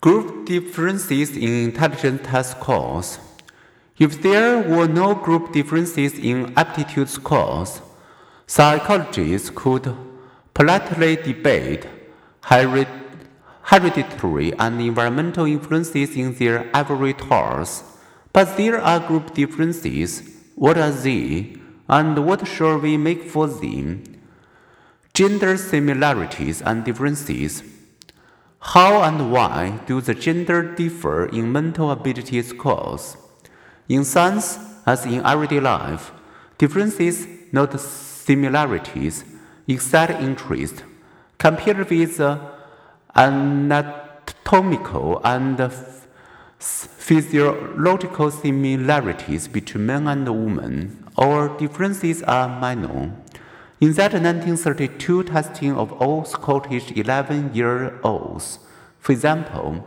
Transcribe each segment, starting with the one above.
Group differences in intelligence test scores. If there were no group differences in aptitude scores, psychologists could politely debate hereditary and environmental influences in their towers. But there are group differences. What are they? And what shall we make for them? Gender similarities and differences. How and why do the gender differ in mental ability scores? In science, as in everyday life, differences, not similarities, excite interest. Compared with the anatomical and physiological similarities between men and women, our differences are minor. In that 1932 testing of all Scottish 11 year olds, for example,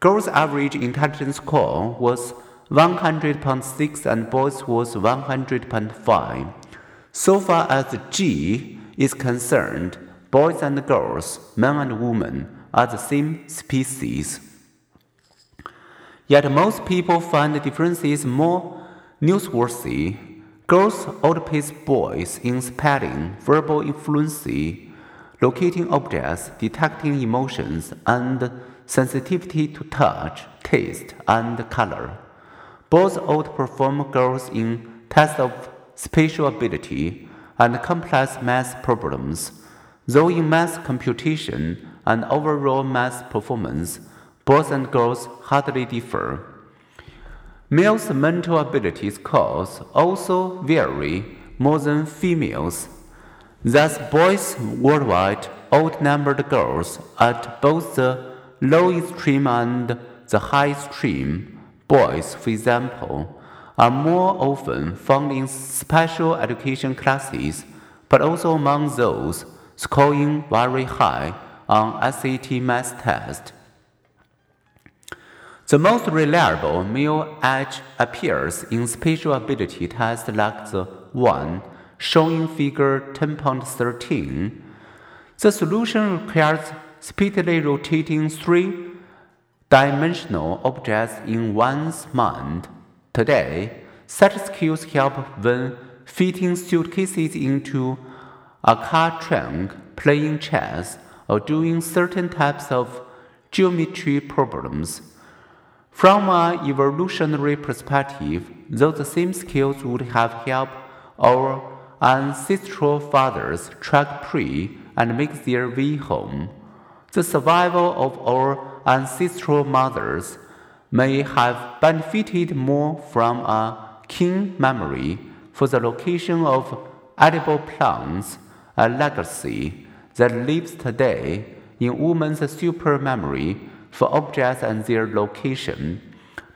girls' average intelligence score was 100.6 and boys was 100.5. So far as G is concerned, boys and girls, men and women are the same species. Yet most people find the differences more newsworthy Girls outpace boys in spelling, verbal fluency, locating objects, detecting emotions, and sensitivity to touch, taste, and color. Boys outperform girls in tests of spatial ability and complex math problems, though in math computation and overall math performance, boys and girls hardly differ. Males' mental ability scores also vary more than females. Thus, boys worldwide outnumbered girls at both the low extreme and the high extreme. Boys, for example, are more often found in special education classes, but also among those scoring very high on SAT math test. The most reliable male edge appears in spatial ability tests like the one shown in figure 10.13. The solution requires speedily rotating three dimensional objects in one's mind. Today, such skills help when fitting suitcases into a car trunk, playing chess, or doing certain types of geometry problems. From an evolutionary perspective, those same skills would have helped our ancestral fathers track prey and make their way home. The survival of our ancestral mothers may have benefited more from a keen memory for the location of edible plants, a legacy that lives today in women's super memory for objects and their location,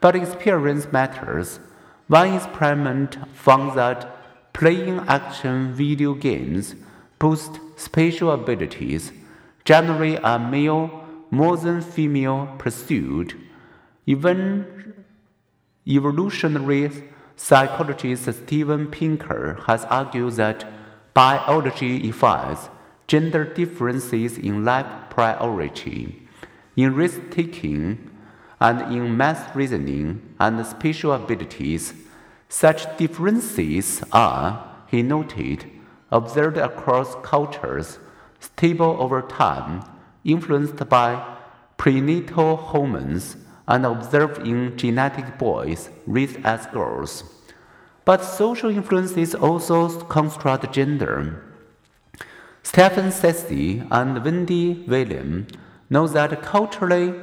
but experience matters. One experiment found that playing action video games boost spatial abilities, generally a male more than female pursuit. Even evolutionary psychologist Steven Pinker has argued that biology affects gender differences in life priority in risk taking and in math reasoning and spatial abilities. Such differences are, he noted, observed across cultures, stable over time, influenced by prenatal hormones, and observed in genetic boys raised as girls. But social influences also construct gender. Stephen Ceci and Wendy William know that culturally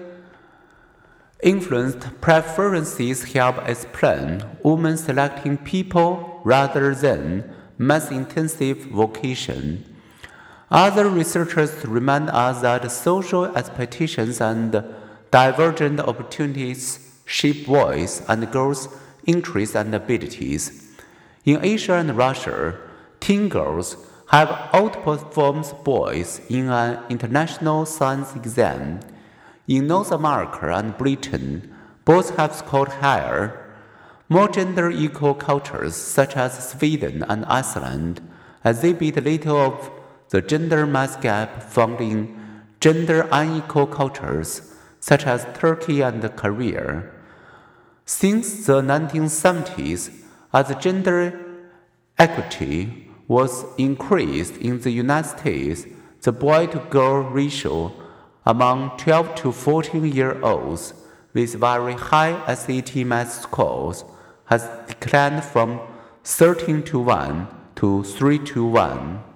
influenced preferences help explain women selecting people rather than math intensive vocation. Other researchers remind us that social expectations and divergent opportunities shape boys and girls' interests and abilities. In Asia and Russia, teen girls have outperformed boys in an international science exam. In North America and Britain, boys have scored higher. More gender equal cultures, such as Sweden and Iceland, exhibit little of the gender mass gap found in gender unequal cultures, such as Turkey and Korea. Since the 1970s, as gender equity was increased in the United States, the boy to girl ratio among 12 to 14 year olds with very high SAT math scores has declined from 13 to 1 to 3 to 1.